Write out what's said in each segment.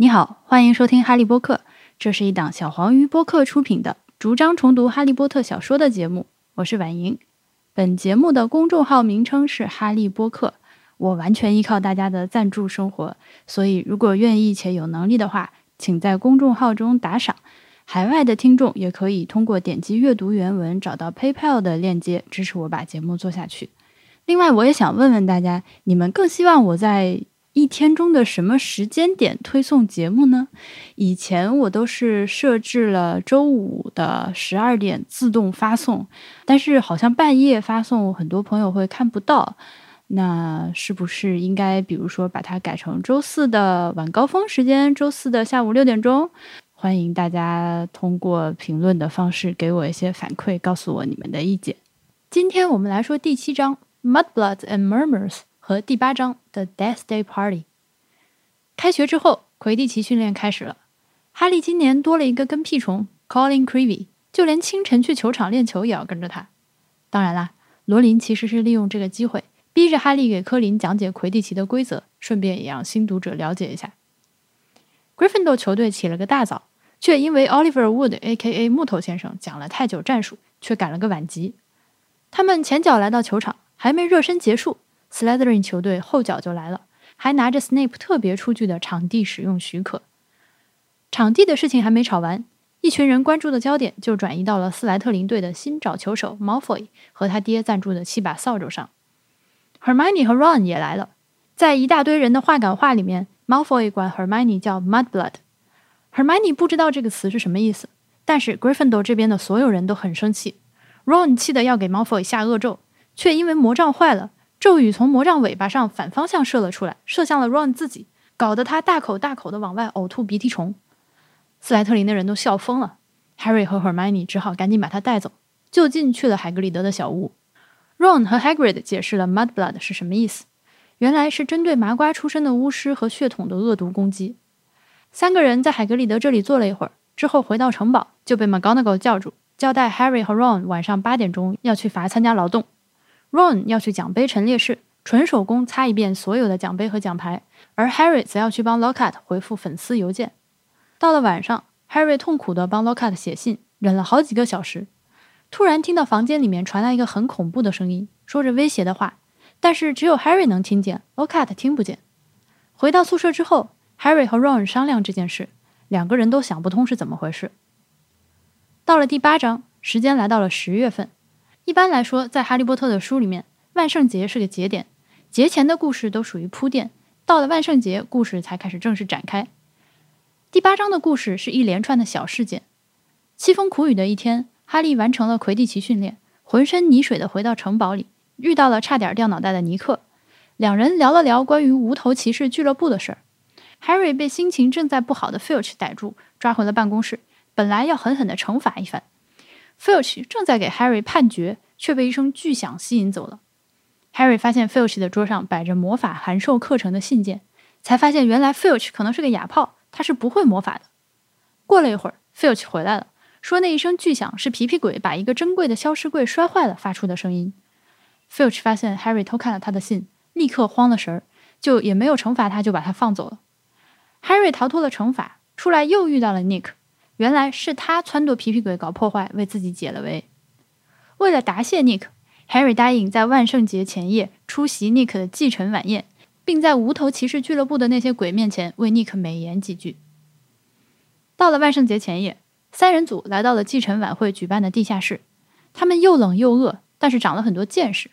你好，欢迎收听《哈利波特》，这是一档小黄鱼播客出品的逐章重读《哈利波特》小说的节目。我是婉莹，本节目的公众号名称是“哈利波特”，我完全依靠大家的赞助生活，所以如果愿意且有能力的话，请在公众号中打赏。海外的听众也可以通过点击阅读原文找到 PayPal 的链接支持我把节目做下去。另外，我也想问问大家，你们更希望我在？一天中的什么时间点推送节目呢？以前我都是设置了周五的十二点自动发送，但是好像半夜发送，很多朋友会看不到。那是不是应该，比如说把它改成周四的晚高峰时间，周四的下午六点钟？欢迎大家通过评论的方式给我一些反馈，告诉我你们的意见。今天我们来说第七章《Mudbloods and Murmurs》。和第八章的 Death Day Party。开学之后，魁地奇训练开始了。哈利今年多了一个跟屁虫 Colin Creevy，就连清晨去球场练球也要跟着他。当然啦，罗琳其实是利用这个机会，逼着哈利给科林讲解魁地奇的规则，顺便也让新读者了解一下。Gryffindor 球队起了个大早，却因为 Oliver Wood（A.K.A. 木头先生）讲了太久战术，却赶了个晚集。他们前脚来到球场，还没热身结束。Slytherin 球队后脚就来了，还拿着 Snape 特别出具的场地使用许可。场地的事情还没吵完，一群人关注的焦点就转移到了斯莱特林队的新找球手 Malfoy 和他爹赞助的七把扫帚上。Hermione 和 Ron 也来了，在一大堆人的话赶话里面，Malfoy 管 Hermione 叫 Mudblood。Hermione 不知道这个词是什么意思，但是 Gryffindor 这边的所有人都很生气。Ron 气得要给 Malfoy 下恶咒，却因为魔杖坏了。咒语从魔杖尾巴上反方向射了出来，射向了 Ron 自己，搞得他大口大口的往外呕吐鼻涕虫。斯莱特林的人都笑疯了，Harry 和 Hermione 只好赶紧把他带走，就近去了海格里德的小屋。Ron 和 Hagrid 解释了 Mudblood 是什么意思，原来是针对麻瓜出身的巫师和血统的恶毒攻击。三个人在海格里德这里坐了一会儿，之后回到城堡就被 McGonagall 叫住，交代 Harry 和 Ron 晚上八点钟要去罚参加劳动。Ron 要去奖杯陈列室纯手工擦一遍所有的奖杯和奖牌，而 Harry 则要去帮 Lockhart 回复粉丝邮件。到了晚上，Harry 痛苦地帮 Lockhart 写信，忍了好几个小时。突然听到房间里面传来一个很恐怖的声音，说着威胁的话，但是只有 Harry 能听见，Lockat 听不见。回到宿舍之后，Harry 和 Ron 商量这件事，两个人都想不通是怎么回事。到了第八章，时间来到了十月份。一般来说，在《哈利波特》的书里面，万圣节是个节点，节前的故事都属于铺垫，到了万圣节，故事才开始正式展开。第八章的故事是一连串的小事件。凄风苦雨的一天，哈利完成了魁地奇训练，浑身泥水的回到城堡里，遇到了差点掉脑袋的尼克，两人聊了聊关于无头骑士俱乐部的事儿。Harry 被心情正在不好的 Filch 逮住，抓回了办公室，本来要狠狠的惩罚一番。Filch 正在给 Harry 判决，却被一声巨响吸引走了。Harry 发现 Filch 的桌上摆着魔法函授课程的信件，才发现原来 Filch 可能是个哑炮，他是不会魔法的。过了一会儿，Filch 回来了，说那一声巨响是皮皮鬼把一个珍贵的消失柜摔坏了发出的声音。Filch 发现 Harry 偷看了他的信，立刻慌了神儿，就也没有惩罚他，就把他放走了。Harry 逃脱了惩罚，出来又遇到了 Nick。原来是他撺掇皮皮鬼搞破坏，为自己解了围。为了答谢 Nick，Harry 答应在万圣节前夜出席 Nick 的继承晚宴，并在无头骑士俱乐部的那些鬼面前为 Nick 美言几句。到了万圣节前夜，三人组来到了继承晚会举办的地下室。他们又冷又饿，但是长了很多见识。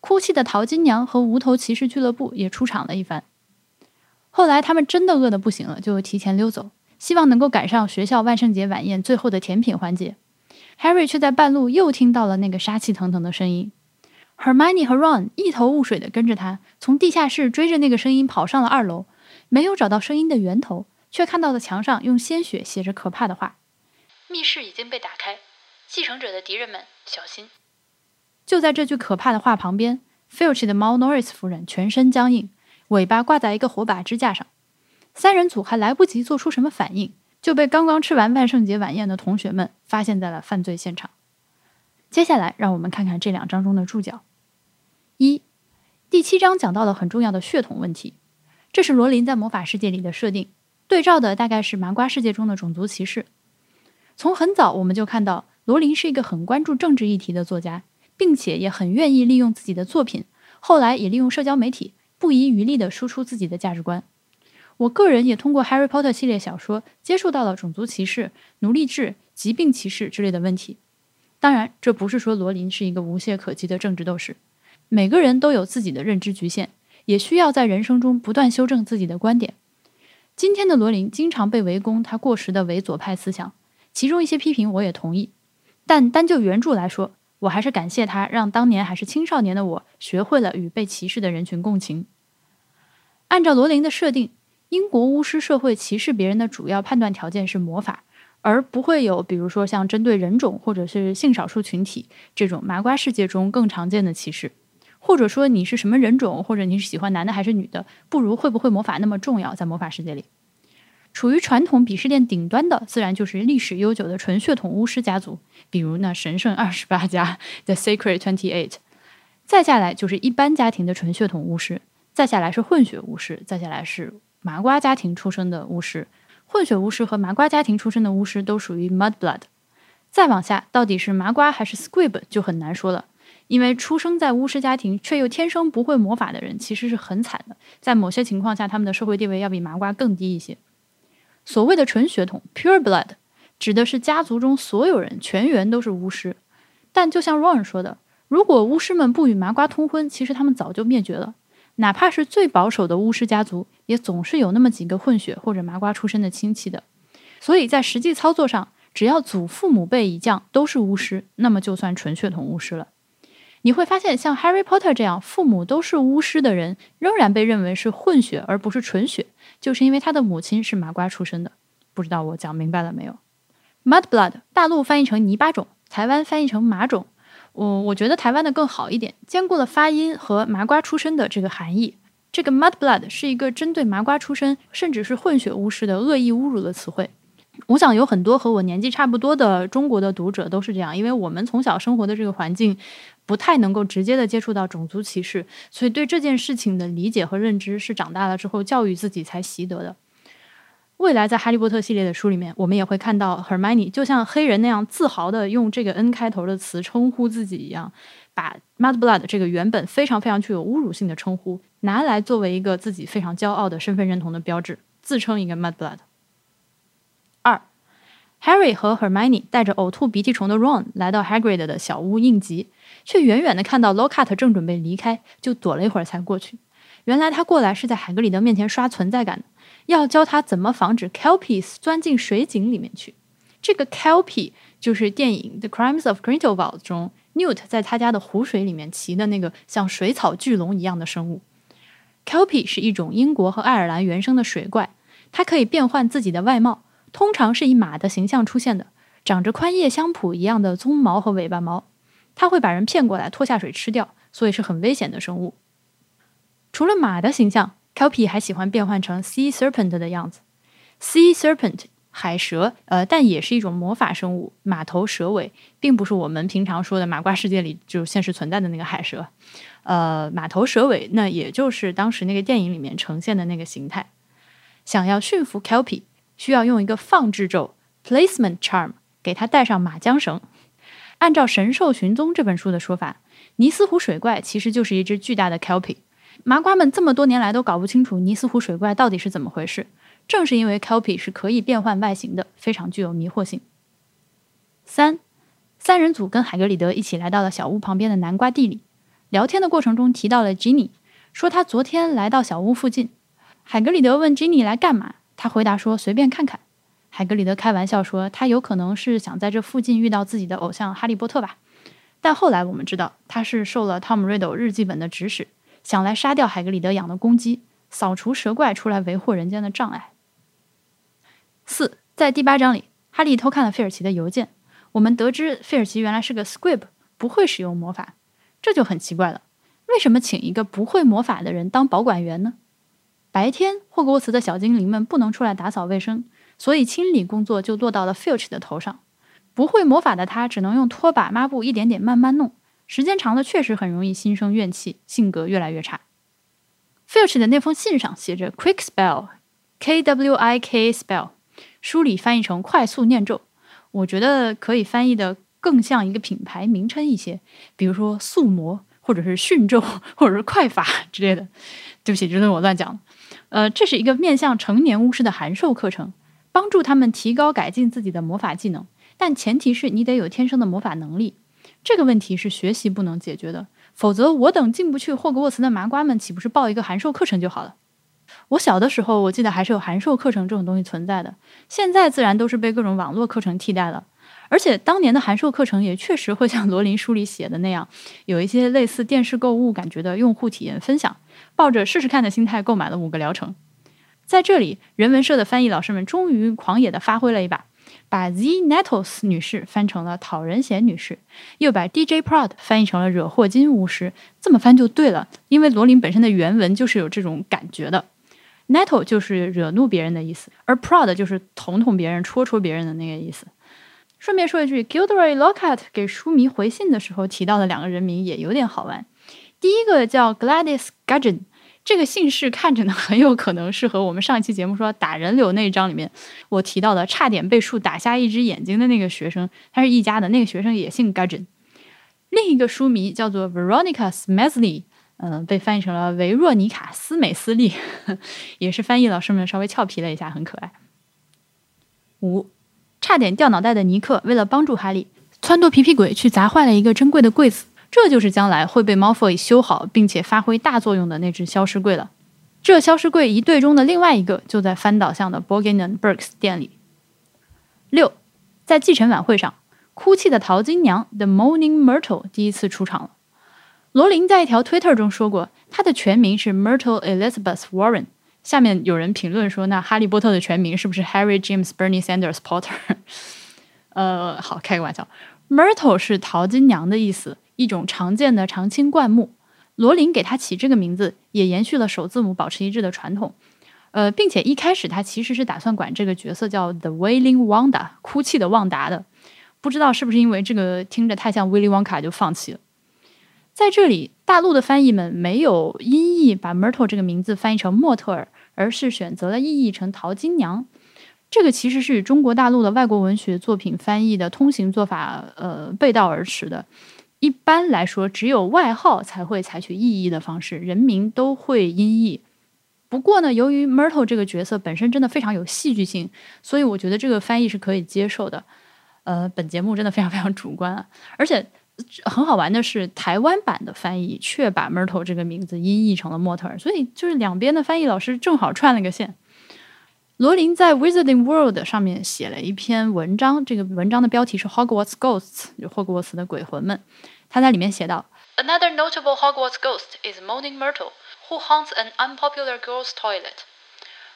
哭泣的淘金娘和无头骑士俱乐部也出场了一番。后来他们真的饿得不行了，就提前溜走。希望能够赶上学校万圣节晚宴最后的甜品环节，Harry 却在半路又听到了那个杀气腾腾的声音。Hermione 和 Ron 一头雾水地跟着他，从地下室追着那个声音跑上了二楼，没有找到声音的源头，却看到了墙上用鲜血写着可怕的话：“密室已经被打开，继承者的敌人们小心。”就在这句可怕的话旁边，Filch 的猫 Norris 夫人全身僵硬，尾巴挂在一个火把支架上。三人组还来不及做出什么反应，就被刚刚吃完万圣节晚宴的同学们发现在了犯罪现场。接下来，让我们看看这两章中的注脚。一、第七章讲到了很重要的血统问题，这是罗琳在魔法世界里的设定。对照的大概是麻瓜世界中的种族歧视。从很早我们就看到，罗琳是一个很关注政治议题的作家，并且也很愿意利用自己的作品，后来也利用社交媒体，不遗余力地输出自己的价值观。我个人也通过《Harry Potter》系列小说接触到了种族歧视、奴隶制、疾病歧视之类的问题。当然，这不是说罗琳是一个无懈可击的政治斗士。每个人都有自己的认知局限，也需要在人生中不断修正自己的观点。今天的罗琳经常被围攻他过时的伪左派思想，其中一些批评我也同意。但单就原著来说，我还是感谢他，让当年还是青少年的我学会了与被歧视的人群共情。按照罗琳的设定。英国巫师社会歧视别人的主要判断条件是魔法，而不会有比如说像针对人种或者是性少数群体这种麻瓜世界中更常见的歧视，或者说你是什么人种，或者你是喜欢男的还是女的，不如会不会魔法那么重要。在魔法世界里，处于传统鄙视链顶端的，自然就是历史悠久的纯血统巫师家族，比如那神圣二十八家 The Sacred Twenty Eight，再下来就是一般家庭的纯血统巫师，再下来是混血巫师，再下来是。麻瓜家庭出生的巫师、混血巫师和麻瓜家庭出生的巫师都属于 Mudblood。再往下，到底是麻瓜还是 Squib 就很难说了，因为出生在巫师家庭却又天生不会魔法的人其实是很惨的，在某些情况下，他们的社会地位要比麻瓜更低一些。所谓的纯血统 （Pure Blood） 指的是家族中所有人全员都是巫师，但就像 Ron 说的，如果巫师们不与麻瓜通婚，其实他们早就灭绝了。哪怕是最保守的巫师家族，也总是有那么几个混血或者麻瓜出身的亲戚的。所以在实际操作上，只要祖父母辈一降都是巫师，那么就算纯血统巫师了。你会发现，像 Harry Potter 这样父母都是巫师的人，仍然被认为是混血而不是纯血，就是因为他的母亲是麻瓜出身的。不知道我讲明白了没有？Mudblood，大陆翻译成泥巴种，台湾翻译成马种。我我觉得台湾的更好一点，兼顾了发音和麻瓜出身的这个含义。这个 mudblood 是一个针对麻瓜出身甚至是混血巫师的恶意侮辱的词汇。我想有很多和我年纪差不多的中国的读者都是这样，因为我们从小生活的这个环境不太能够直接的接触到种族歧视，所以对这件事情的理解和认知是长大了之后教育自己才习得的。未来在《哈利波特》系列的书里面，我们也会看到 Hermione 就像黑人那样自豪的用这个 N 开头的词称呼自己一样，把 Mudblood 这个原本非常非常具有侮辱性的称呼拿来作为一个自己非常骄傲的身份认同的标志，自称一个 Mudblood。二，Harry 和 Hermione 带着呕吐鼻涕虫的 Ron 来到 Hagrid 的小屋应急，却远远的看到 Lockhart 正准备离开，就躲了一会儿才过去。原来他过来是在海格里德面前刷存在感的。要教他怎么防止 Kelpies 钻进水井里面去。这个 Kelpie 就是电影《The Crimes of Grindelwald》中 Newt 在他家的湖水里面骑的那个像水草巨龙一样的生物。Kelpie 是一种英国和爱尔兰原生的水怪，它可以变换自己的外貌，通常是以马的形象出现的，长着宽叶香蒲一样的鬃毛和尾巴毛。它会把人骗过来拖下水吃掉，所以是很危险的生物。除了马的形象。Kelpie 还喜欢变换成 Sea Serpent 的样子。Sea Serpent 海蛇，呃，但也是一种魔法生物，马头蛇尾，并不是我们平常说的马瓜世界里就现实存在的那个海蛇。呃，马头蛇尾，那也就是当时那个电影里面呈现的那个形态。想要驯服 Kelpie，需要用一个放置咒 Placement Charm 给它带上马缰绳。按照《神兽寻踪》这本书的说法，尼斯湖水怪其实就是一只巨大的 Kelpie。麻瓜们这么多年来都搞不清楚尼斯湖水怪到底是怎么回事，正是因为 Kelpie 是可以变换外形的，非常具有迷惑性。三，三人组跟海格里德一起来到了小屋旁边的南瓜地里，聊天的过程中提到了 Ginny，说他昨天来到小屋附近。海格里德问 Ginny 来干嘛，他回答说随便看看。海格里德开玩笑说他有可能是想在这附近遇到自己的偶像哈利波特吧，但后来我们知道他是受了汤姆瑞斗日记本的指使。想来杀掉海格里德养的公鸡，扫除蛇怪出来维护人间的障碍。四，在第八章里，哈利偷看了费尔奇的邮件，我们得知费尔奇原来是个 Squib，不会使用魔法，这就很奇怪了。为什么请一个不会魔法的人当保管员呢？白天霍格沃茨的小精灵们不能出来打扫卫生，所以清理工作就落到了 Filch 的头上。不会魔法的他只能用拖把、抹布一点点慢慢弄。时间长了，确实很容易心生怨气，性格越来越差。Filch 的那封信上写着 “Quick spell, K W I K spell，书里翻译成快速念咒。我觉得可以翻译的更像一个品牌名称一些，比如说速魔，或者是迅咒，或者是快法 之类的。对不起，这是我乱讲。呃，这是一个面向成年巫师的函授课程，帮助他们提高改进自己的魔法技能。但前提是你得有天生的魔法能力。这个问题是学习不能解决的，否则我等进不去霍格沃茨的麻瓜们，岂不是报一个函授课程就好了？我小的时候，我记得还是有函授课程这种东西存在的。现在自然都是被各种网络课程替代了。而且当年的函授课程也确实会像罗琳书里写的那样，有一些类似电视购物感觉的用户体验分享。抱着试试看的心态购买了五个疗程。在这里，人文社的翻译老师们终于狂野的发挥了一把。把 Z Nettles 女士翻成了讨人嫌女士，又把 DJ Proud 翻译成了惹祸金巫师。这么翻就对了，因为罗琳本身的原文就是有这种感觉的。Nettle 就是惹怒别人的意思，而 Proud 就是捅捅别人、戳戳别人的那个意思。顺便说一句，Gilderoy Lockhart 给书迷回信的时候提到的两个人名也有点好玩。第一个叫 Gladys Gudgeon。这个姓氏看着呢，很有可能是和我们上一期节目说打人流那一章里面我提到的差点被树打瞎一只眼睛的那个学生，他是一家的。那个学生也姓 Gudgeon。另一个书迷叫做 Veronica Smesley，嗯，被翻译成了维若妮卡斯美斯利，也是翻译老师们稍微俏皮了一下，很可爱。五，差点掉脑袋的尼克为了帮助哈利，撺掇皮皮鬼去砸坏了一个珍贵的柜子。这就是将来会被 Malfoy 修好并且发挥大作用的那只消失柜了。这消失柜一队中的另外一个就在翻倒向的 Borgin and Burks 店里。六，在继承晚会上，哭泣的淘金娘 The Morning Myrtle 第一次出场了。罗琳在一条 Twitter 中说过，她的全名是 Myrtle Elizabeth Warren。下面有人评论说，那哈利波特的全名是不是 Harry James Bernie Sanders Potter？呃，好，开个玩笑。Myrtle 是淘金娘的意思。一种常见的常青灌木，罗琳给它起这个名字，也延续了首字母保持一致的传统。呃，并且一开始他其实是打算管这个角色叫 The Wailing Wanda，哭泣的旺达的。不知道是不是因为这个听着太像 Willie Wonka 就放弃了。在这里，大陆的翻译们没有音译把 Myrtle 这个名字翻译成莫特尔，而是选择了意译成淘金娘。这个其实是与中国大陆的外国文学作品翻译的通行做法呃背道而驰的。一般来说，只有外号才会采取意译的方式，人名都会音译。不过呢，由于 Myrtle 这个角色本身真的非常有戏剧性，所以我觉得这个翻译是可以接受的。呃，本节目真的非常非常主观啊！而且很好玩的是，台湾版的翻译却把 Myrtle 这个名字音译成了莫特尔，所以就是两边的翻译老师正好串了个线。罗琳在 Wizarding World 上面写了一篇文章，这个文章的标题是 Hogwarts Ghosts，就霍格沃茨的鬼魂们。他在里面写道：Another notable Hogwarts ghost is Moaning Myrtle, who haunts an unpopular girls' toilet.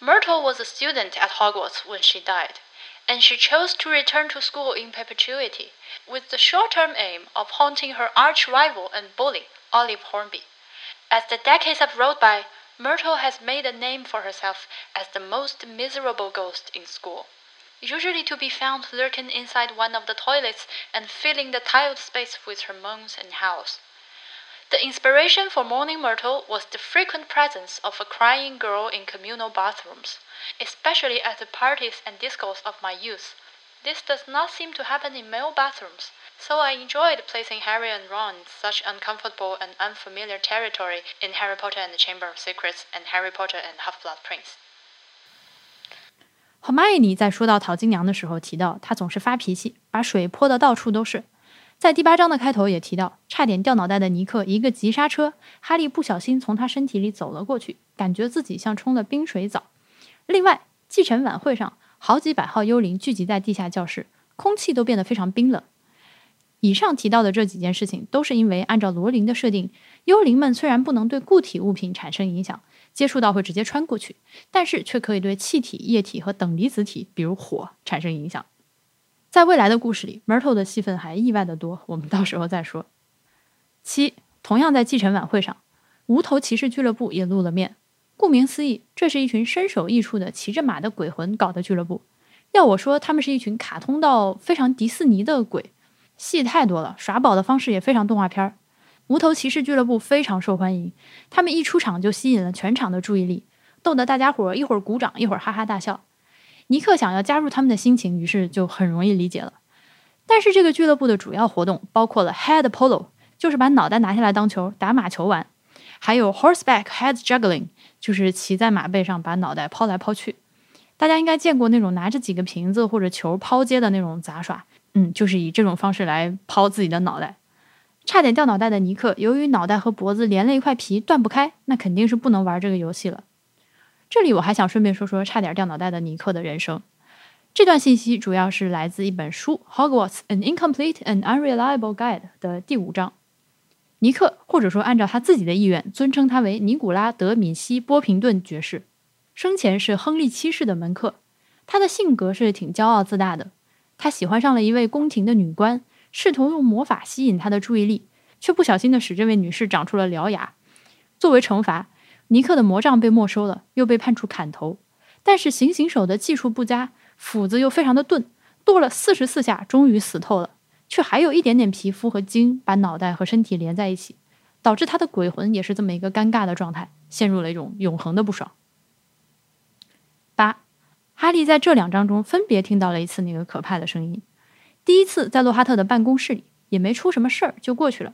Myrtle was a student at Hogwarts when she died, and she chose to return to school in perpetuity, with the short-term aim of haunting her arch-rival and bully, Olive Hornby. As the decades have rolled by, Myrtle has made a name for herself as the most miserable ghost in school usually to be found lurking inside one of the toilets and filling the tiled space with her moans and howls. The inspiration for Moaning Myrtle was the frequent presence of a crying girl in communal bathrooms, especially at the parties and discos of my youth. This does not seem to happen in male bathrooms, so I enjoyed placing Harry and Ron in such uncomfortable and unfamiliar territory in Harry Potter and the Chamber of Secrets and Harry Potter and Half-Blood Prince. 赫麦尼在说到淘金娘的时候提到，她总是发脾气，把水泼得到处都是。在第八章的开头也提到，差点掉脑袋的尼克一个急刹车，哈利不小心从他身体里走了过去，感觉自己像冲了冰水澡。另外，继承晚会上，好几百号幽灵聚集在地下教室，空气都变得非常冰冷。以上提到的这几件事情，都是因为按照罗琳的设定，幽灵们虽然不能对固体物品产生影响。接触到会直接穿过去，但是却可以对气体、液体和等离子体，比如火产生影响。在未来的故事里，Myrtle 的戏份还意外的多，我们到时候再说。七，同样在继承晚会上，无头骑士俱乐部也露了面。顾名思义，这是一群身首异处的骑着马的鬼魂搞的俱乐部。要我说，他们是一群卡通到非常迪士尼的鬼，戏太多了，耍宝的方式也非常动画片儿。无头骑士俱乐部非常受欢迎，他们一出场就吸引了全场的注意力。逗得大家伙一会儿鼓掌，一会儿哈哈大笑。尼克想要加入他们的心情，于是就很容易理解了。但是这个俱乐部的主要活动包括了 head polo，就是把脑袋拿下来当球打马球玩；还有 horseback head juggling，就是骑在马背上把脑袋抛来抛去。大家应该见过那种拿着几个瓶子或者球抛接的那种杂耍，嗯，就是以这种方式来抛自己的脑袋。差点掉脑袋的尼克，由于脑袋和脖子连了一块皮断不开，那肯定是不能玩这个游戏了。这里我还想顺便说说差点掉脑袋的尼克的人生。这段信息主要是来自一本书《Hogwarts: An Incomplete and Unreliable Guide》的第五章。尼克，或者说按照他自己的意愿，尊称他为尼古拉·德·米西·波平顿爵士，生前是亨利七世的门客。他的性格是挺骄傲自大的。他喜欢上了一位宫廷的女官。试图用魔法吸引他的注意力，却不小心的使这位女士长出了獠牙。作为惩罚，尼克的魔杖被没收了，又被判处砍头。但是行刑手的技术不佳，斧子又非常的钝，剁了四十四下，终于死透了，却还有一点点皮肤和筋把脑袋和身体连在一起，导致他的鬼魂也是这么一个尴尬的状态，陷入了一种永恒的不爽。八，哈利在这两章中分别听到了一次那个可怕的声音。第一次在洛哈特的办公室里也没出什么事儿，就过去了。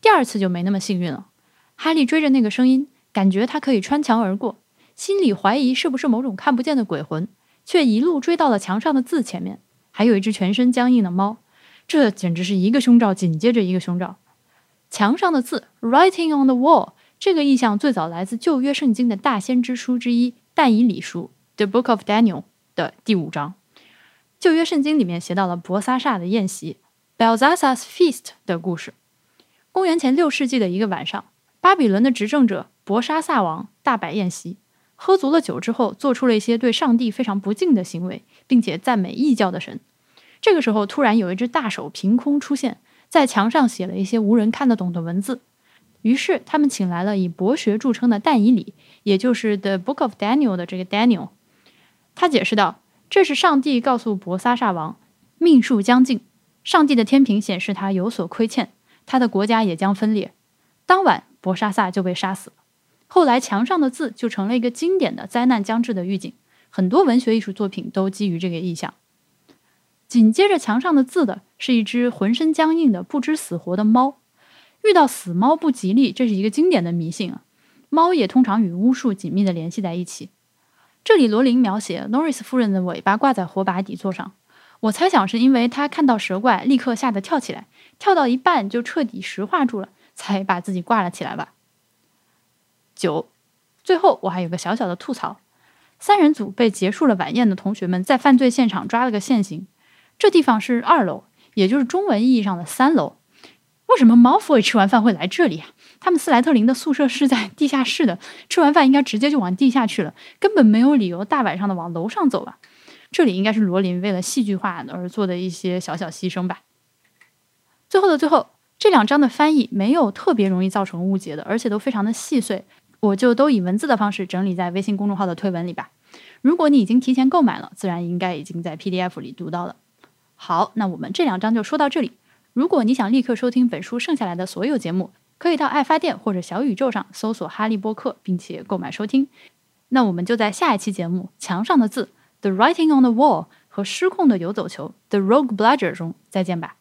第二次就没那么幸运了。哈利追着那个声音，感觉他可以穿墙而过，心里怀疑是不是某种看不见的鬼魂，却一路追到了墙上的字前面，还有一只全身僵硬的猫。这简直是一个胸罩紧接着一个胸罩。墙上的字，writing on the wall，这个意象最早来自旧约圣经的大先知书之一但以理书 （The Book of Daniel） 的第五章。旧约圣经里面写到了博萨萨的宴席 （Belshazzar's Feast） 的故事。公元前六世纪的一个晚上，巴比伦的执政者博沙萨王大摆宴席，喝足了酒之后，做出了一些对上帝非常不敬的行为，并且赞美异教的神。这个时候，突然有一只大手凭空出现在墙上，写了一些无人看得懂的文字。于是，他们请来了以博学著称的但以理，也就是《The Book of Daniel》的这个 Daniel。他解释道。这是上帝告诉博萨萨王，命数将尽，上帝的天平显示他有所亏欠，他的国家也将分裂。当晚，博沙萨就被杀死了。后来，墙上的字就成了一个经典的灾难将至的预警，很多文学艺术作品都基于这个意象。紧接着，墙上的字的是一只浑身僵硬的不知死活的猫。遇到死猫不吉利，这是一个经典的迷信啊。猫也通常与巫术紧密地联系在一起。这里罗琳描写 Norris 夫人的尾巴挂在火把底座上，我猜想是因为她看到蛇怪，立刻吓得跳起来，跳到一半就彻底石化住了，才把自己挂了起来吧。九，最后我还有个小小的吐槽：三人组被结束了晚宴的同学们在犯罪现场抓了个现行，这地方是二楼，也就是中文意义上的三楼。为什么毛福伟吃完饭会来这里啊？他们斯莱特林的宿舍是在地下室的，吃完饭应该直接就往地下去了，根本没有理由大晚上的往楼上走吧？这里应该是罗琳为了戏剧化而做的一些小小牺牲吧。最后的最后，这两章的翻译没有特别容易造成误解的，而且都非常的细碎，我就都以文字的方式整理在微信公众号的推文里吧。如果你已经提前购买了，自然应该已经在 PDF 里读到了。好，那我们这两章就说到这里。如果你想立刻收听本书剩下来的所有节目，可以到爱发电或者小宇宙上搜索《哈利波特》，并且购买收听。那我们就在下一期节目《墙上的字》（The Writing on the Wall） 和失控的游走球 （The Rogue Bludger） 中再见吧。